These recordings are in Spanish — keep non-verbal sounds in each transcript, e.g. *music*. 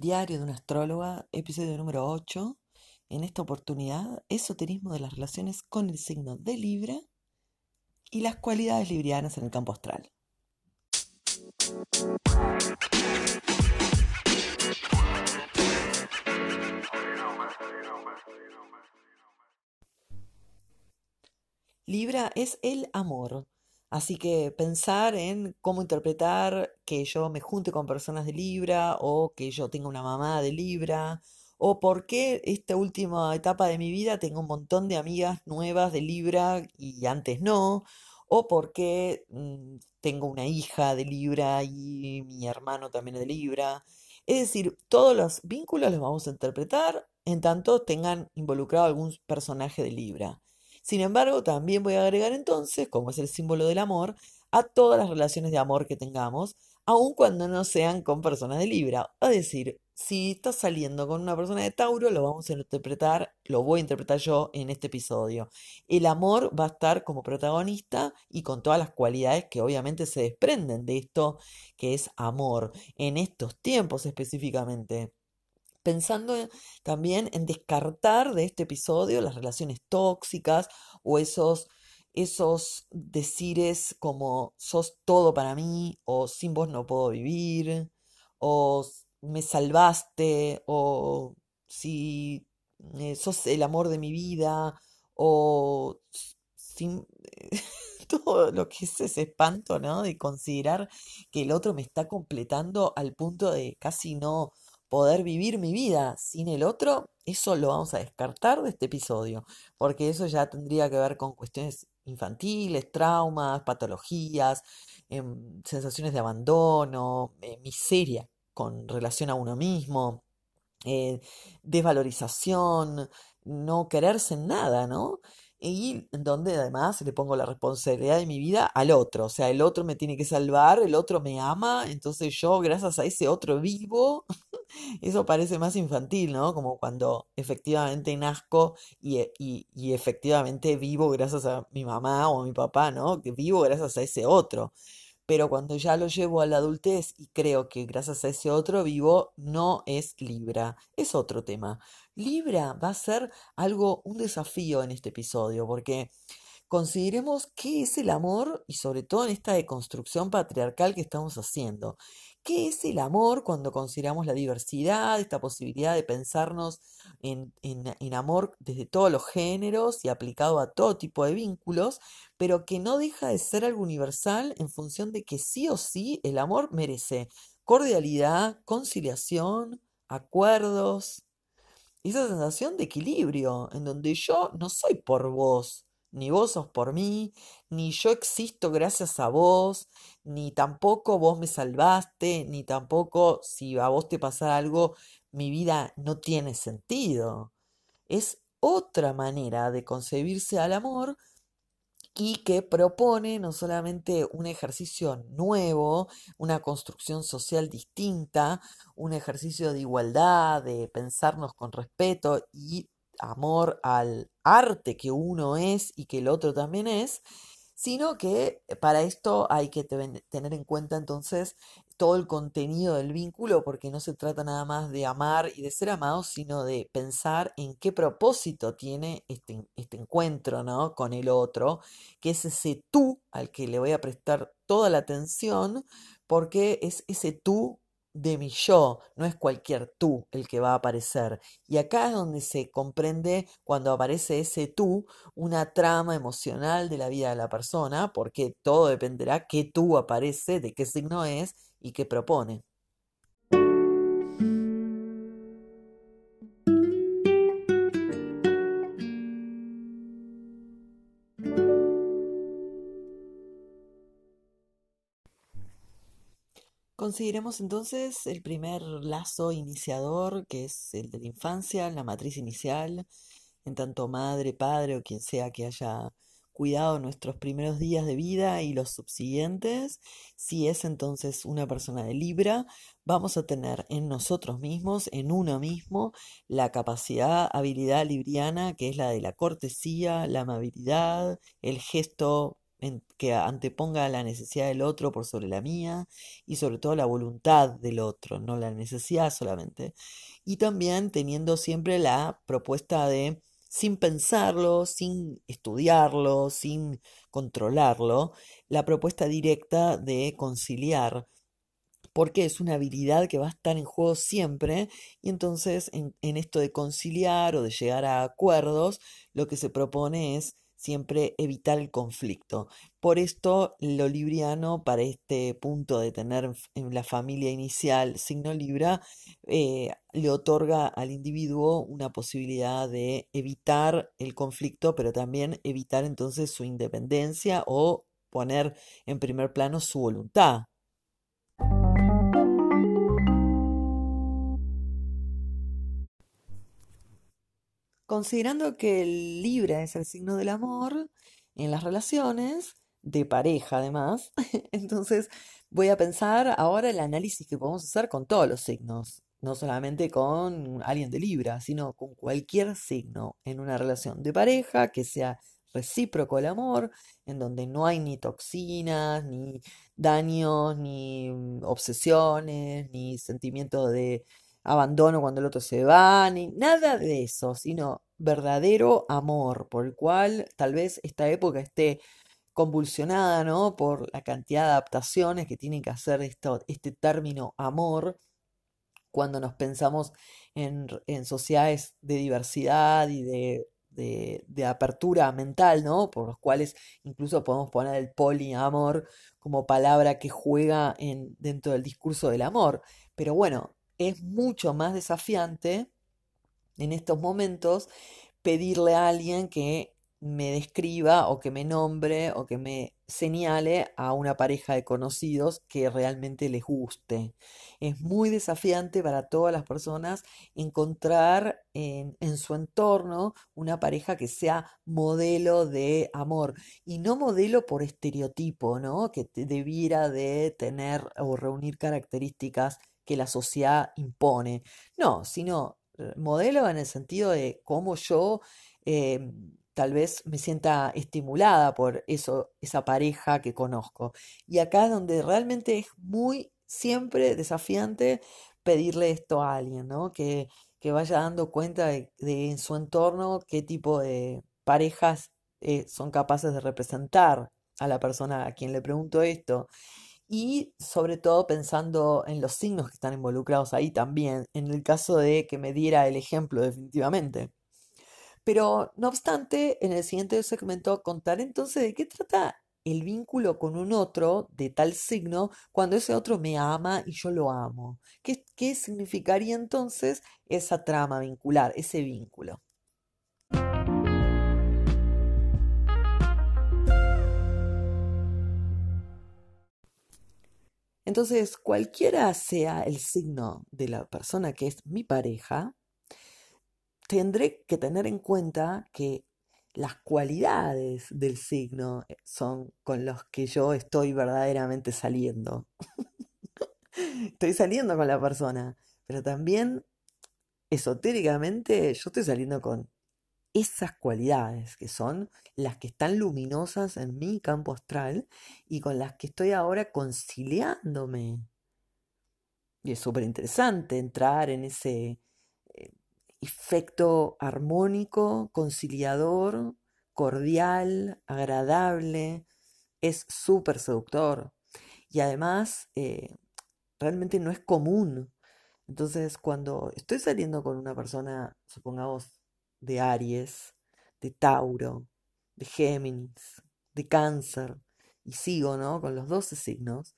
Diario de una astróloga, episodio número 8. En esta oportunidad, esoterismo de las relaciones con el signo de Libra y las cualidades librianas en el campo astral. Libra es el amor, Así que pensar en cómo interpretar que yo me junte con personas de Libra o que yo tenga una mamá de Libra o por qué esta última etapa de mi vida tengo un montón de amigas nuevas de Libra y antes no, o por qué mm, tengo una hija de Libra y mi hermano también es de Libra. Es decir, todos los vínculos los vamos a interpretar en tanto tengan involucrado algún personaje de Libra. Sin embargo, también voy a agregar entonces, como es el símbolo del amor, a todas las relaciones de amor que tengamos, aun cuando no sean con personas de Libra. Es decir, si estás saliendo con una persona de Tauro, lo vamos a interpretar, lo voy a interpretar yo en este episodio. El amor va a estar como protagonista y con todas las cualidades que obviamente se desprenden de esto que es amor, en estos tiempos específicamente pensando también en descartar de este episodio las relaciones tóxicas o esos, esos decires como sos todo para mí o sin vos no puedo vivir o me salvaste o si eh, sos el amor de mi vida o sin *laughs* todo lo que es ese espanto, ¿no? De considerar que el otro me está completando al punto de casi no poder vivir mi vida sin el otro, eso lo vamos a descartar de este episodio, porque eso ya tendría que ver con cuestiones infantiles, traumas, patologías, em, sensaciones de abandono, eh, miseria con relación a uno mismo, eh, desvalorización, no quererse en nada, ¿no? y donde además le pongo la responsabilidad de mi vida al otro, o sea, el otro me tiene que salvar, el otro me ama, entonces yo gracias a ese otro vivo, *laughs* eso parece más infantil, ¿no? Como cuando efectivamente nazco y, e, y, y efectivamente vivo gracias a mi mamá o a mi papá, ¿no? Que vivo gracias a ese otro. Pero cuando ya lo llevo a la adultez y creo que gracias a ese otro vivo, no es Libra, es otro tema. Libra va a ser algo, un desafío en este episodio, porque consideremos qué es el amor y sobre todo en esta deconstrucción patriarcal que estamos haciendo. ¿Qué es el amor cuando consideramos la diversidad, esta posibilidad de pensarnos en, amor desde todos los géneros y aplicado a todo tipo de vínculos, pero que no deja de ser algo universal en función de que sí o sí el amor merece cordialidad, conciliación, acuerdos, esa sensación de equilibrio, en donde yo no soy por vos, ni vos sos por mí, ni yo existo gracias a vos, ni tampoco vos me salvaste, ni tampoco si a vos te pasa algo, mi vida no tiene sentido. Es otra manera de concebirse al amor y que propone no solamente un ejercicio nuevo, una construcción social distinta, un ejercicio de igualdad, de pensarnos con respeto y amor al arte que uno es y que el otro también es, sino que para esto hay que tener en cuenta entonces todo el contenido del vínculo, porque no se trata nada más de amar y de ser amados, sino de pensar en qué propósito tiene este, este encuentro ¿no? con el otro, que es ese tú al que le voy a prestar toda la atención, porque es ese tú de mi yo, no es cualquier tú el que va a aparecer. Y acá es donde se comprende cuando aparece ese tú, una trama emocional de la vida de la persona, porque todo dependerá qué tú aparece, de qué signo es y que propone. Consideremos entonces el primer lazo iniciador, que es el de la infancia, la matriz inicial, en tanto madre, padre o quien sea que haya cuidado nuestros primeros días de vida y los subsiguientes, si es entonces una persona de Libra, vamos a tener en nosotros mismos, en uno mismo, la capacidad, habilidad libriana, que es la de la cortesía, la amabilidad, el gesto que anteponga la necesidad del otro por sobre la mía y sobre todo la voluntad del otro, no la necesidad solamente. Y también teniendo siempre la propuesta de, sin pensarlo, sin estudiarlo, sin controlarlo, la propuesta directa de conciliar porque es una habilidad que va a estar en juego siempre y entonces en, esto de conciliar o de llegar a acuerdos, lo que se propone es siempre evitar el conflicto. Por esto, lo libriano, para este punto de tener en la familia inicial signo Libra, eh, le otorga al individuo una posibilidad de evitar el conflicto, pero también evitar entonces su independencia o poner en primer plano su voluntad. Considerando que el Libra es el signo del amor en las relaciones, de pareja además, *laughs* entonces voy a pensar ahora el análisis que podemos hacer con todos los signos, no solamente con alguien de Libra, sino con cualquier signo en una relación de pareja que sea recíproco el amor, en donde no hay ni toxinas, ni daños, ni mm, obsesiones, ni sentimiento de abandono cuando el otro se va, ni nada de eso, sino verdadero amor, por el cual tal vez esta época esté convulsionada, ¿no? Por la cantidad de adaptaciones que tiene que hacer esto, este término amor cuando nos pensamos en, sociedades de diversidad y de, de, apertura mental, ¿no? Por los cuales incluso podemos poner el poliamor como palabra que juega en, dentro del discurso del amor. Pero bueno, es mucho más desafiante en estos momentos pedirle a alguien que me describa o que me nombre o que me señale a una pareja de conocidos que realmente les guste. Es muy desafiante para todas las personas encontrar en, en, su entorno una pareja que sea modelo de amor y no modelo por estereotipo, ¿no? Que debiera de tener o reunir características que la sociedad impone. No, sino eh, modelo en el sentido de cómo yo eh, tal vez me sienta estimulada por eso, esa pareja que conozco. Y acá es donde realmente es muy siempre desafiante pedirle esto a alguien, ¿no? Que, que vaya dando cuenta de, en su entorno qué tipo de parejas eh, son capaces de representar a la persona a quien le pregunto esto y sobre todo pensando en los signos que están involucrados ahí también, en el caso de que me diera el ejemplo definitivamente. Pero no obstante, en el siguiente segmento contaré entonces de qué trata el vínculo con un otro de tal signo cuando ese otro me ama y yo lo amo. ¿Qué, qué significaría entonces esa trama vincular, ese vínculo? Entonces, cualquiera sea el signo de la persona que es mi pareja, tendré que tener en cuenta que las cualidades del signo eh, son con los que yo estoy verdaderamente saliendo. *laughs* estoy saliendo con la persona, pero también esotéricamente yo estoy saliendo con esas cualidades que son las que están luminosas en mi campo astral y con las que estoy ahora conciliándome. Y es súper interesante entrar en ese eh, efecto armónico, conciliador, cordial, agradable. Es súper seductor. Y además, eh, realmente no es común. Entonces, cuando estoy saliendo con una persona, supongamos, de Aries, de Tauro, de Géminis, de Cáncer, y sigo, ¿no? Con los 12 signos,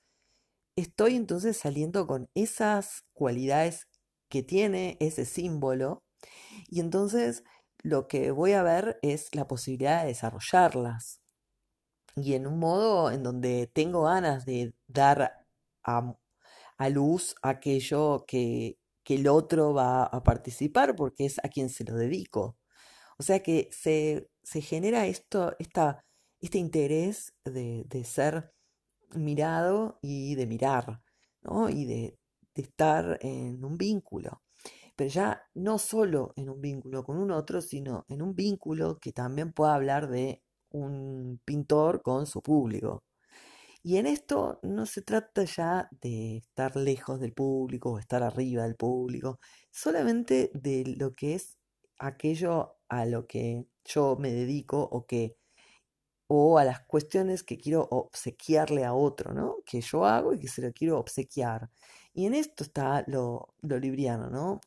estoy entonces saliendo con esas cualidades que tiene ese símbolo, y entonces lo que voy a ver es la posibilidad de desarrollarlas. Y en un modo en donde tengo ganas de dar a, a luz aquello que que el otro va a participar porque es a quien se lo dedico. O sea que se, genera esto, esta, este interés de, ser mirado y de mirar, ¿no? Y de, de estar en un vínculo. Pero ya no solo en un vínculo con un otro, sino en un vínculo que también pueda hablar de un pintor con su público. Y en esto no se trata ya de estar lejos del público o estar arriba del público, solamente de lo que es aquello a lo que yo me dedico o que o a las cuestiones que quiero obsequiarle a otro, ¿no? Que yo hago y que se lo quiero obsequiar. Y en esto está lo, lo libriano, ¿no?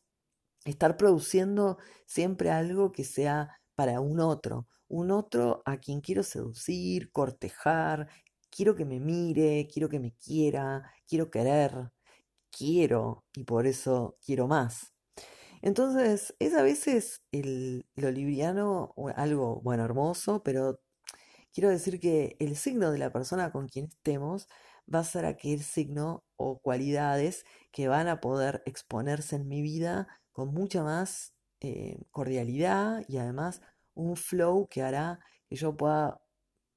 Estar produciendo siempre algo que sea para un otro, un otro a quien quiero seducir, cortejar, quiero que me mire, quiero que me quiera, quiero querer, quiero y por eso quiero más. Entonces, es a veces el, lo libriano algo, bueno, hermoso, pero quiero decir que el signo de la persona con quien estemos va a ser aquel signo o cualidades que van a poder exponerse en mi vida con mucha más eh, cordialidad y además un flow que hará que yo pueda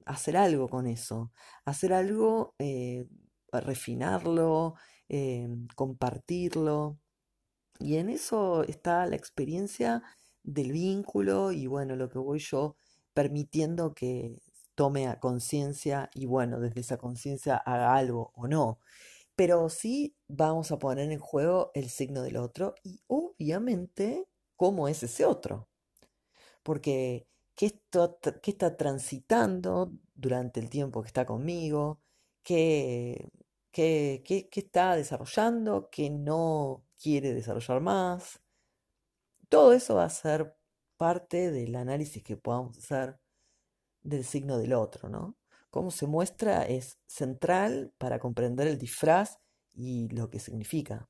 hacer algo con eso, hacer algo, eh, refinarlo, eh, compartirlo. Y en eso está la experiencia del vínculo y bueno, lo que voy yo permitiendo que tome a conciencia y bueno, desde esa conciencia haga algo o no. Pero sí vamos a poner en juego el signo del otro y obviamente cómo es ese otro. Porque qué, está transitando durante el tiempo que está conmigo, qué, qué, qué, está desarrollando, qué no quiere desarrollar más. Todo eso va a ser parte del análisis que podamos hacer del signo del otro, ¿no? Cómo se muestra es central para comprender el disfraz y lo que significa.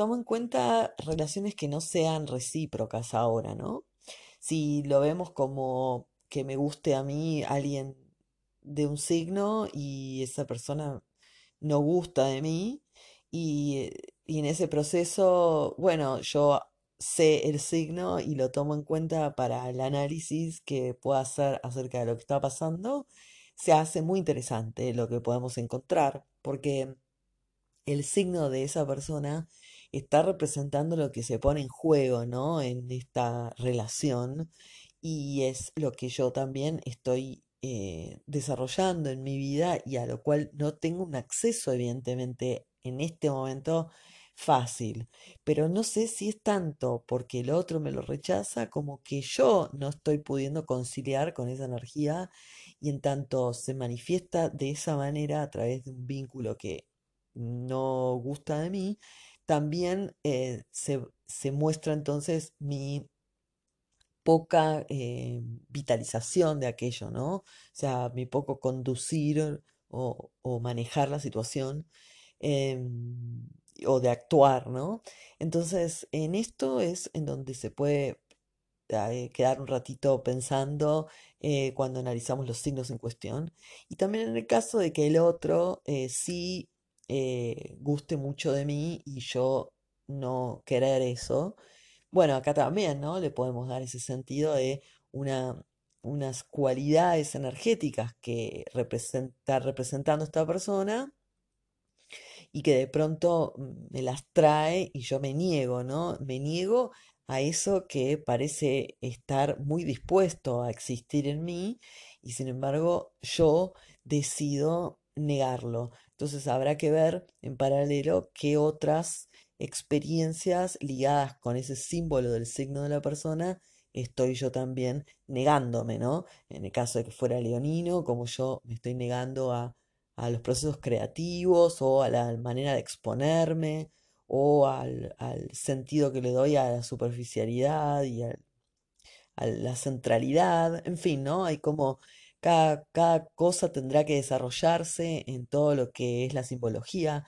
Tomo en cuenta relaciones que no sean recíprocas ahora, ¿no? Si lo vemos como que me guste a mí alguien de un signo y esa persona no gusta de mí y, y en ese proceso, bueno, yo sé el signo y lo tomo en cuenta para el análisis que pueda hacer acerca de lo que está pasando, se hace muy interesante lo que podemos encontrar, porque el signo de esa persona está representando lo que se pone en juego, ¿no? En esta relación y es lo que yo también estoy eh, desarrollando en mi vida y a lo cual no tengo un acceso, evidentemente, en este momento fácil. Pero no sé si es tanto porque el otro me lo rechaza como que yo no estoy pudiendo conciliar con esa energía y en tanto se manifiesta de esa manera a través de un vínculo que no gusta de mí, también eh, se, muestra entonces mi poca eh, vitalización de aquello, ¿no? O sea, mi poco conducir o, manejar la situación em, o de actuar, ¿no? Entonces, en esto es en donde se puede eh, quedar un ratito pensando cuando analizamos los signos en cuestión. Y también en el caso de que el otro sí eh, guste mucho de mí y yo no querer eso. Bueno, acá también, ¿no? Le podemos dar ese sentido de una, unas cualidades energéticas que está representando esta persona y que de pronto mm, me las trae y yo me niego, ¿no? Me niego a eso que parece estar muy dispuesto a existir en mí y sin embargo yo decido negarlo. Entonces habrá que ver en paralelo qué otras experiencias ligadas con ese símbolo del signo de la persona estoy yo también negándome, ¿no? En el caso de que fuera leonino, como yo me estoy negando a, los procesos creativos o a la manera de exponerme o al, sentido que le doy a la superficialidad y a la centralidad, en fin, ¿no? Hay como cada, cosa tendrá que desarrollarse en todo lo que es la simbología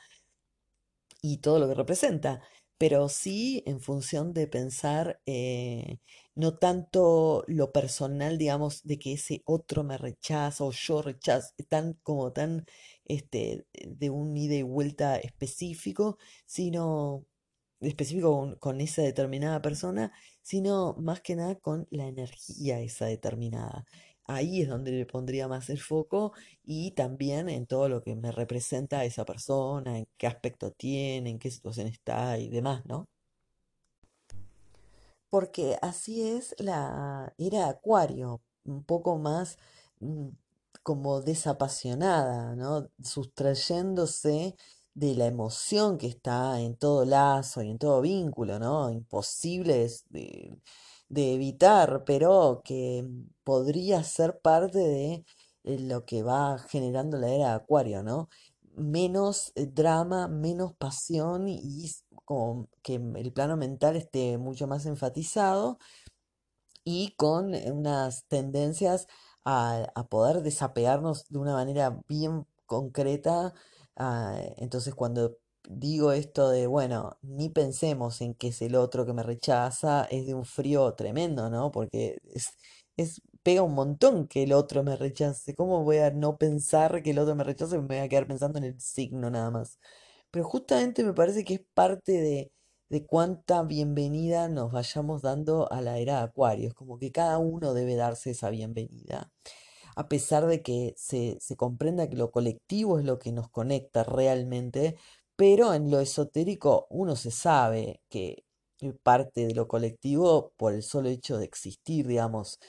y todo lo que representa, pero sí en función de pensar eh, no tanto lo personal, digamos, de que ese otro me rechaza o yo rechazo, tan como tan este, de un ida y vuelta específico, sino específico con esa determinada persona, sino más que nada con la energía esa determinada. Ahí es donde le pondría más el foco y también en todo lo que me representa a esa persona, en qué aspecto tiene, en qué situación está y demás, ¿no? Porque así es la era Acuario, un poco más mm, como desapasionada, ¿no? Sustrayéndose de la emoción que está en todo lazo y en todo vínculo, ¿no? Imposibles de, de evitar, pero que podría ser parte de eh, lo que va generando la era de Acuario, ¿no? Menos eh, drama, menos pasión y como que el plano mental esté mucho más enfatizado y con eh, unas tendencias a, a poder desapegarnos de una manera bien concreta. ah, entonces, cuando digo esto de, bueno, ni pensemos en que es el otro que me rechaza, es de un frío tremendo, ¿no? Porque es, es pega un montón que el otro me rechace. ¿Cómo voy a no pensar que el otro me rechace? Me voy a quedar pensando en el signo nada más. Pero justamente me parece que es parte de, de cuánta bienvenida nos vayamos dando a la era de Acuario. Es como que cada uno debe darse esa bienvenida, a pesar de que se, se comprenda que lo colectivo es lo que nos conecta realmente, pero en lo esotérico uno se sabe que eh, parte de lo colectivo por el solo hecho de existir, digamos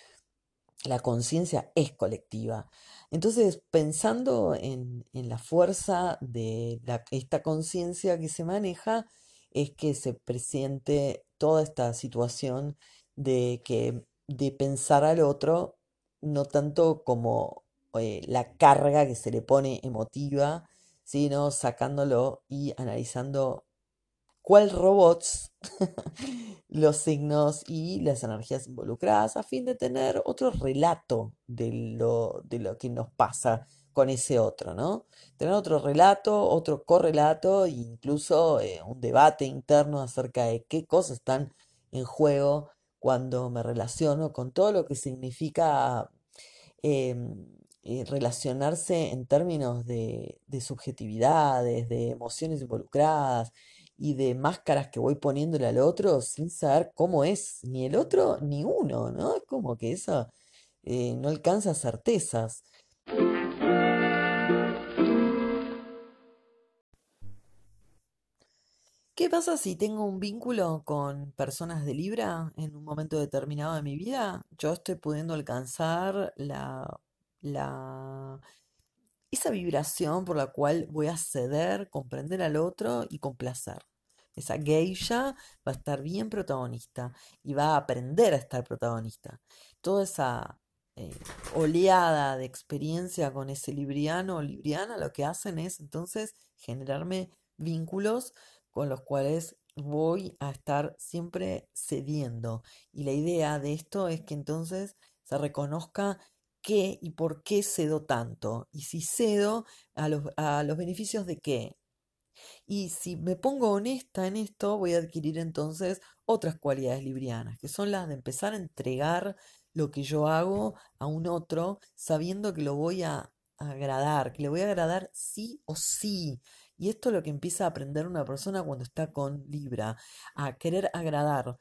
la conciencia es colectiva. Entonces, pensando en, en la fuerza de esta conciencia que se maneja, es que se presiente toda esta situación de que de pensar al otro, no tanto como eh, la carga que se le pone emotiva, sino sacándolo y analizando cuál robots *laughs* los signos y las energías involucradas a fin de tener otro relato de lo, de lo que nos pasa con ese otro, ¿no? Tener otro relato, otro correlato e incluso eh, un debate interno acerca de qué cosas están en juego cuando me relaciono con todo lo que significa em, eh, relacionarse en términos de, de subjetividades, de emociones involucradas y de máscaras que voy poniéndole al otro sin saber cómo es ni el otro ni uno, ¿no? Es como que eso eh, no alcanza certezas. ¿Qué pasa si tengo un vínculo con personas de Libra en un momento determinado de mi vida? Yo estoy pudiendo alcanzar la, la esa vibración por la cual voy a ceder, comprender al otro y complacer. Esa geisha va a estar bien protagonista y va a aprender a estar protagonista. Toda esa eh, oleada de experiencia con ese libriano o libriana lo que hacen es entonces generarme vínculos con los cuales voy a estar siempre cediendo. Y la idea de esto es que entonces se reconozca qué y por qué cedo tanto. Y si cedo, a los, a los beneficios de qué. Y si me pongo honesta en esto, voy a adquirir entonces otras cualidades librianas, que son las de empezar a entregar lo que yo hago a un otro, sabiendo que lo voy a agradar, que le voy a agradar sí o sí. Y esto es lo que empieza a aprender una persona cuando está con Libra, a querer agradar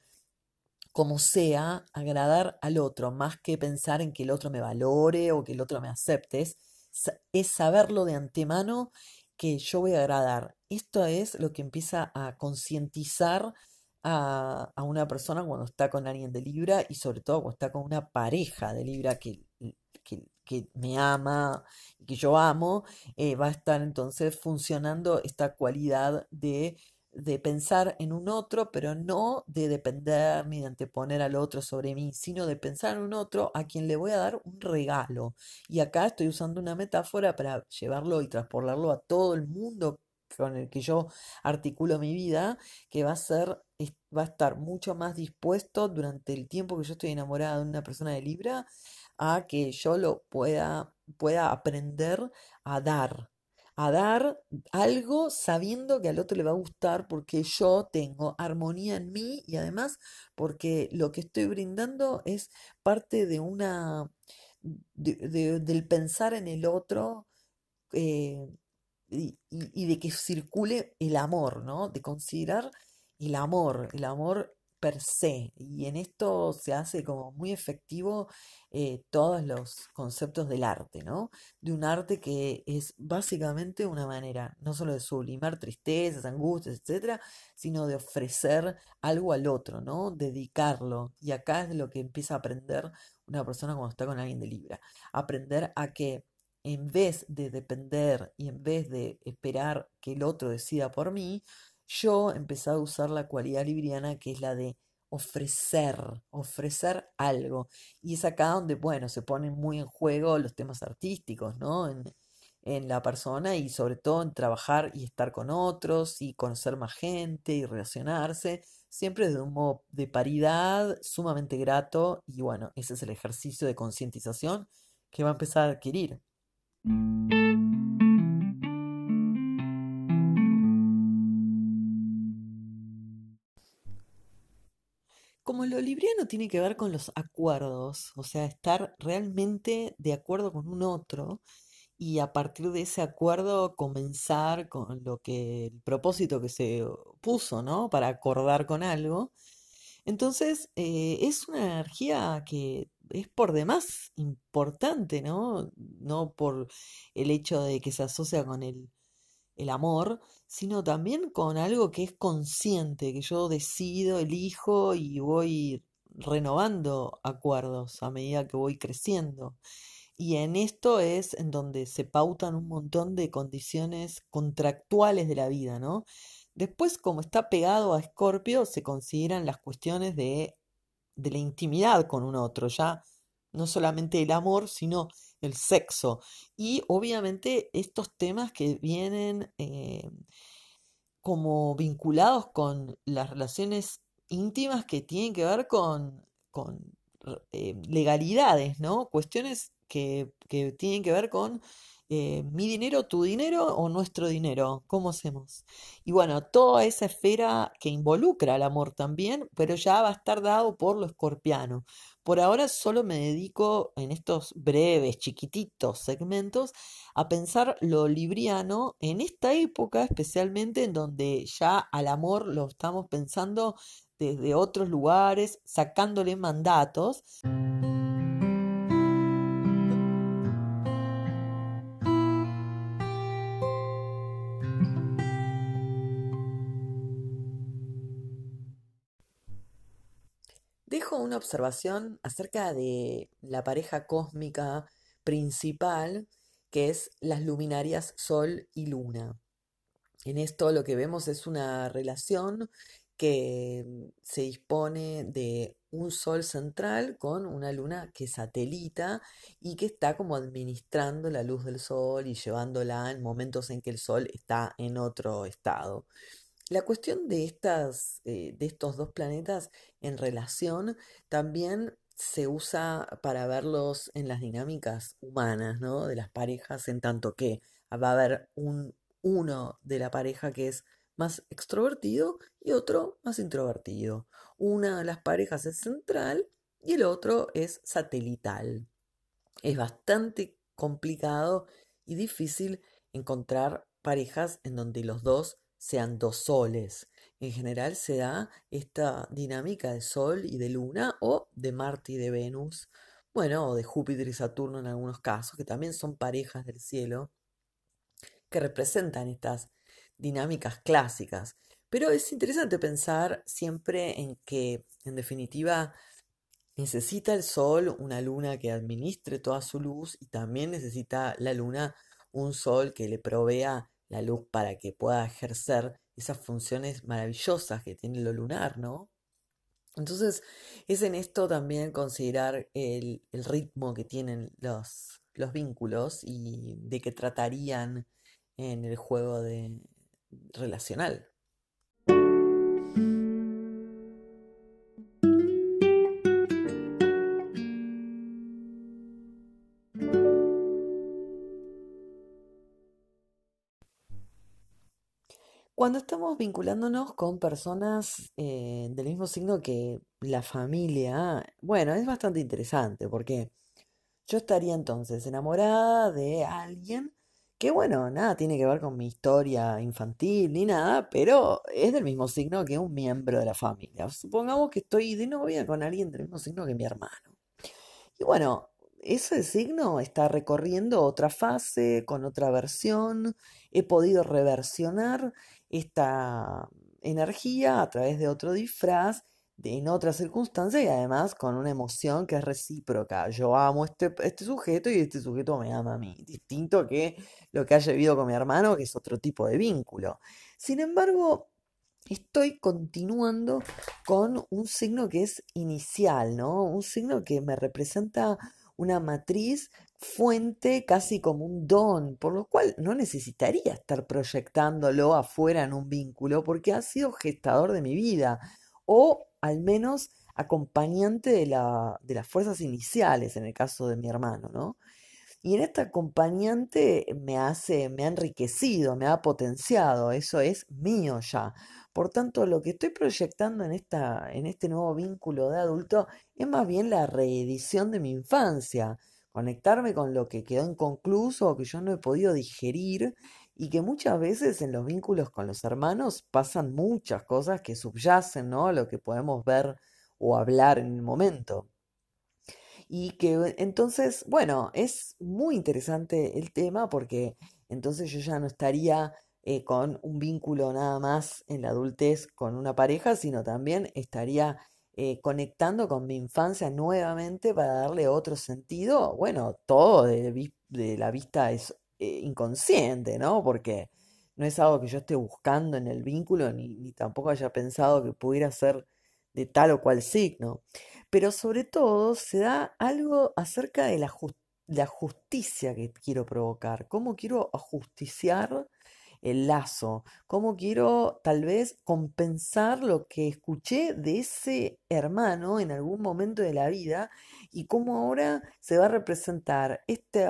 como sea, agradar al otro, más que pensar en que el otro me valore o que el otro me acepte, es, sa- es saberlo de antemano que yo voy a agradar. Esto es lo que empieza a concientizar a, una persona cuando está con alguien de Libra y sobre todo cuando está con una pareja de Libra que, que, me ama que yo amo, eh, va a estar entonces funcionando esta cualidad de de pensar en un otro, pero no de depender ni de anteponer al otro sobre mí, sino de pensar en un otro a quien le voy a dar un regalo. Y acá estoy usando una metáfora para llevarlo y transportarlo a todo el mundo con el que yo articulo mi vida, que va a ser, va a estar mucho más dispuesto durante el tiempo que yo estoy enamorada de una persona de Libra, a que yo lo pueda, pueda aprender a dar a dar algo sabiendo que al otro le va a gustar porque yo tengo armonía en mí y además porque lo que estoy brindando es parte de una de- de- del pensar en el otro eh, y, y- y de que circule el amor, ¿no? De considerar el amor, el amor per se. Y en esto se hace como muy efectivo eh, todos los conceptos del arte, ¿no? De un arte que es básicamente una manera no solo de sublimar tristezas, angustias, etcétera, sino de ofrecer algo al otro, ¿no? Dedicarlo. Y acá es lo que empieza a aprender una persona cuando está con alguien de Libra. Aprender a que en vez de depender y en vez de esperar que el otro decida por mí, yo empecé a usar la cualidad libriana que es la de ofrecer, ofrecer algo. Y es acá donde, bueno, se ponen muy en juego los temas artísticos, ¿no? En, en la persona y sobre todo en trabajar y estar con otros y conocer más gente y relacionarse, siempre de un modo de paridad sumamente grato y bueno, ese es el ejercicio de concientización que va a empezar a adquirir. Como lo libriano tiene que ver con los acuerdos, o sea, estar realmente de acuerdo con un otro y a partir de ese acuerdo comenzar con lo que el propósito que se puso, ¿no? Para acordar con algo. Entonces, eh, es una energía que es por demás importante, ¿no? No por el hecho de que se asocia con el, el amor, sino también con algo que es consciente, que yo decido, elijo y voy renovando acuerdos a medida que voy creciendo. Y en esto es en donde se pautan un montón de condiciones contractuales de la vida, ¿no? Después, como está pegado a Escorpio, se consideran las cuestiones de, de la intimidad con un otro, ya no solamente el amor, sino el sexo. Y obviamente estos temas que vienen eh, como vinculados con las relaciones íntimas que tienen que ver con, con eh, legalidades, ¿no? Cuestiones que, que tienen que ver con eh, mi dinero, tu dinero o nuestro dinero, ¿cómo hacemos? Y bueno, toda esa esfera que involucra al amor también, pero ya va a estar dado por lo escorpiano. Por ahora solo me dedico en estos breves, chiquititos segmentos a pensar lo libriano en esta época, especialmente en donde ya al amor lo estamos pensando desde otros lugares, sacándole mandatos. Observación acerca de la pareja cósmica principal, que es las luminarias Sol y Luna. En esto lo que vemos es una relación que se dispone de un sol central con una luna que satelita y que está como administrando la luz del sol y llevándola en momentos en que el sol está en otro estado. La cuestión de, estas, eh, de estos dos planetas en relación también se usa para verlos en las dinámicas humanas, ¿no? De las parejas, en tanto que va a haber un uno de la pareja que es más extrovertido y otro más introvertido. Una de las parejas es central y el otro es satelital. Es bastante complicado y difícil encontrar parejas en donde los dos sean dos soles. En general se da esta dinámica de Sol y de Luna o de Marte y de Venus, bueno, o de Júpiter y Saturno en algunos casos, que también son parejas del cielo, que representan estas dinámicas clásicas. Pero es interesante pensar siempre en que, en definitiva, necesita el Sol una luna que administre toda su luz y también necesita la luna un Sol que le provea la luz para que pueda ejercer esas funciones maravillosas que tiene lo lunar, ¿no? Entonces, es en esto también considerar el, el ritmo que tienen los, los vínculos y de qué tratarían en el juego de, relacional. Cuando estamos vinculándonos con personas eh, del mismo signo que la familia, bueno, es bastante interesante porque yo estaría entonces enamorada de alguien que bueno, nada tiene que ver con mi historia infantil ni nada, pero es del mismo signo que un miembro de la familia. Supongamos que estoy de novia con alguien del mismo signo que mi hermano. Y bueno, ese signo está recorriendo otra fase, con otra versión. He podido reversionar esta energía a través de otro disfraz, en otras circunstancias y además con una emoción que es recíproca. Yo amo este, este sujeto y este sujeto me ama a mí. Distinto que lo que haya vivido con mi hermano, que es otro tipo de vínculo. Sin embargo, estoy continuando con un signo que es inicial, ¿no? Un signo que me representa una matriz fuente casi como un don, por lo cual no necesitaría estar proyectándolo afuera en un vínculo porque ha sido gestador de mi vida o al menos acompañante de, la, de las fuerzas iniciales en el caso de mi hermano, ¿no? Y en esta acompañante me hace, me ha enriquecido, me ha potenciado, eso es mío ya. Por tanto, lo que estoy proyectando en, esta, en este nuevo vínculo de adulto es más bien la reedición de mi infancia, conectarme con lo que quedó inconcluso o que yo no he podido digerir y que muchas veces en los vínculos con los hermanos pasan muchas cosas que subyacen, ¿no? Lo que podemos ver o hablar en el momento. Y que entonces, bueno, es muy interesante el tema porque entonces yo ya no estaría eh, con un vínculo nada más en la adultez con una pareja, sino también estaría eh, conectando con mi infancia nuevamente para darle otro sentido. Bueno, todo de, la vista es eh, inconsciente, ¿no? Porque no es algo que yo esté buscando en el vínculo, ni, ni tampoco haya pensado que pudiera ser de tal o cual signo. Pero sobre todo se da algo acerca de la, la justicia que quiero provocar, cómo quiero ajusticiar el lazo, cómo quiero tal vez compensar lo que escuché de ese hermano en algún momento de la vida y cómo ahora se va a representar este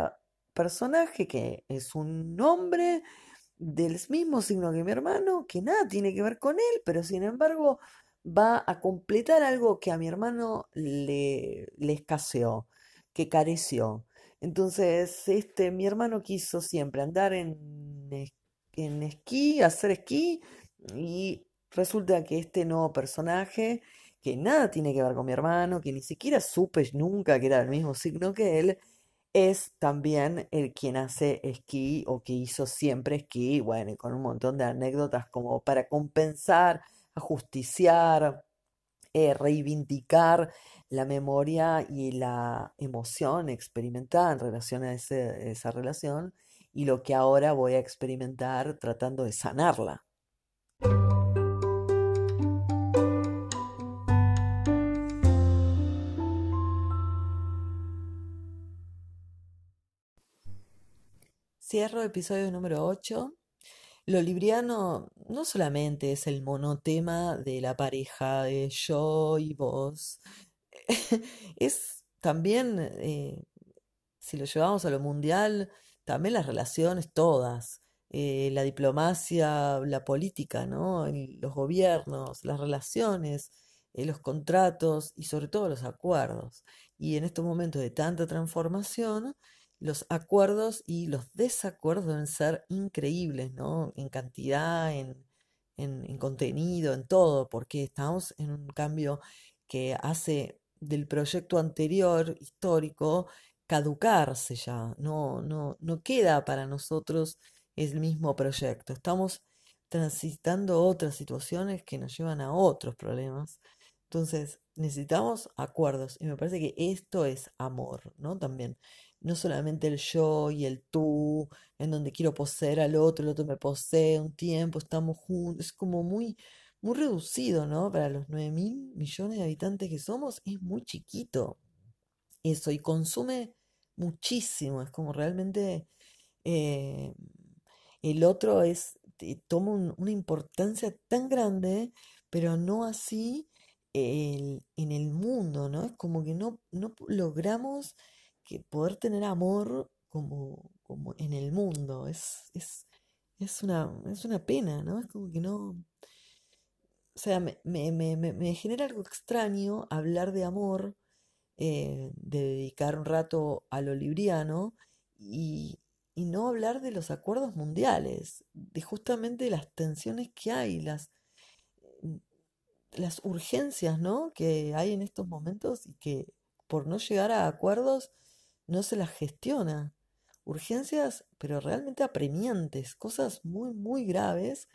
personaje que es un hombre del mismo signo que mi hermano, que nada tiene que ver con él, pero sin embargo va a completar algo que a mi hermano le, le escaseó, que careció. Entonces, este, mi hermano quiso siempre andar en, en esquí, hacer esquí, y resulta que este nuevo personaje, que nada tiene que ver con mi hermano, que ni siquiera supe nunca que era del mismo signo que él, es también el quien hace esquí o que hizo siempre esquí, bueno, y con un montón de anécdotas como para compensar, ajusticiar, eh, reivindicar la memoria y la emoción experimentada en relación a esa relación y lo que ahora voy a experimentar tratando de sanarla. Cierro episodio número 8. Lo libriano no solamente es el monotema de la pareja de yo y vos, *laughs* es también, eh, si lo llevamos a lo mundial, también las relaciones todas, eh, la diplomacia, la política, ¿no? los gobiernos, las relaciones, eh, los contratos y sobre todo los acuerdos. Y en estos momentos de tanta transformación, los acuerdos y los desacuerdos deben ser increíbles, ¿no? En cantidad, en, en, contenido, en todo, porque estamos en un cambio que hace del proyecto anterior, histórico, caducarse ya, no, no, no queda para nosotros el mismo proyecto. Estamos transitando otras situaciones que nos llevan a otros problemas. Entonces, necesitamos acuerdos y me parece que esto es amor, ¿no? También no solamente el yo y el tú, en donde quiero poseer al otro, el otro me posee un tiempo, estamos juntos, es como muy, muy reducido, ¿no? Para los 9 mil millones de habitantes que somos, es muy chiquito eso y consume muchísimo, es como realmente eh, el otro es, toma una importancia tan grande, pero no así en el mundo, ¿no? Es como que no, no logramos que poder tener amor como, como en el mundo. Es, es, es, una, es una pena, ¿no? Es como que no. O sea, me, me, me, me genera algo extraño hablar de amor, eh, de dedicar un rato a lo libriano y, y no hablar de los acuerdos mundiales, de justamente las tensiones que hay, las, mm, las urgencias, ¿no? que hay en estos momentos y que por no llegar a acuerdos no se las gestiona. Urgencias, pero realmente apremiantes, cosas muy, muy graves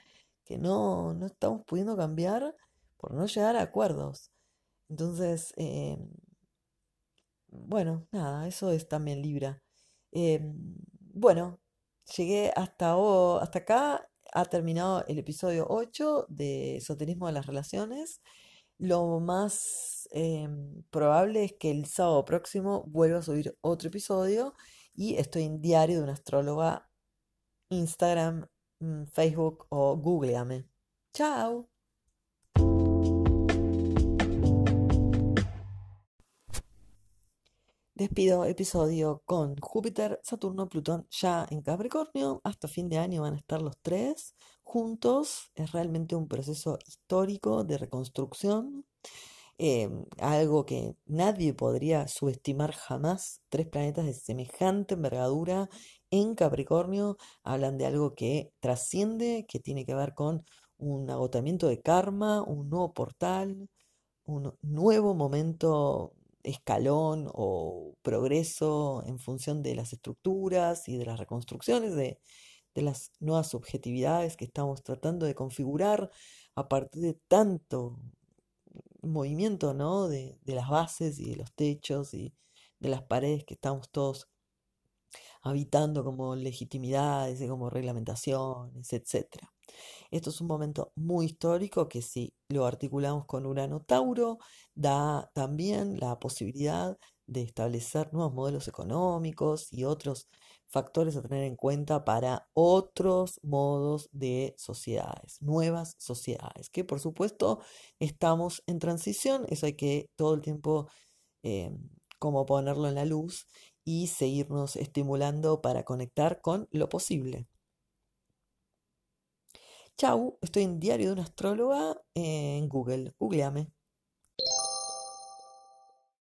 que no, no estamos pudiendo cambiar por no llegar a acuerdos. Entonces, em, bueno, nada, eso es también Libra. Em, bueno, llegué hasta, hasta acá, ha terminado el episodio 8 de Esoterismo de las Relaciones. Lo más em, probable es que el sábado próximo vuelva a subir otro episodio y estoy en Diario de una Astróloga, Instagram, mm, Facebook o Googleame. Chao. Despido episodio con Júpiter, Saturno, Plutón ya en Capricornio. Hasta fin de año van a estar los tres juntos. Es realmente un proceso histórico de reconstrucción. Em, algo que nadie podría subestimar jamás. Tres planetas de semejante envergadura en Capricornio hablan de algo que trasciende, que tiene que ver con un agotamiento de karma, un nuevo portal, un nuevo momento escalón o progreso en función de las estructuras y de las reconstrucciones de, las nuevas subjetividades que estamos tratando de configurar a partir de tanto movimiento, ¿no? De, de, las bases y de los techos y de las paredes que estamos todos habitando como legitimidades y como reglamentaciones, etcétera. Esto es un momento muy histórico que si lo articulamos con Urano Tauro, da también la posibilidad de establecer nuevos modelos económicos y otros factores a tener en cuenta para otros modos de sociedades, nuevas sociedades, que por supuesto estamos en transición, eso hay que todo el tiempo eh, como ponerlo en la luz y seguirnos estimulando para conectar con lo posible. Chau, estoy en Diario de una Astróloga en Google. Googleame.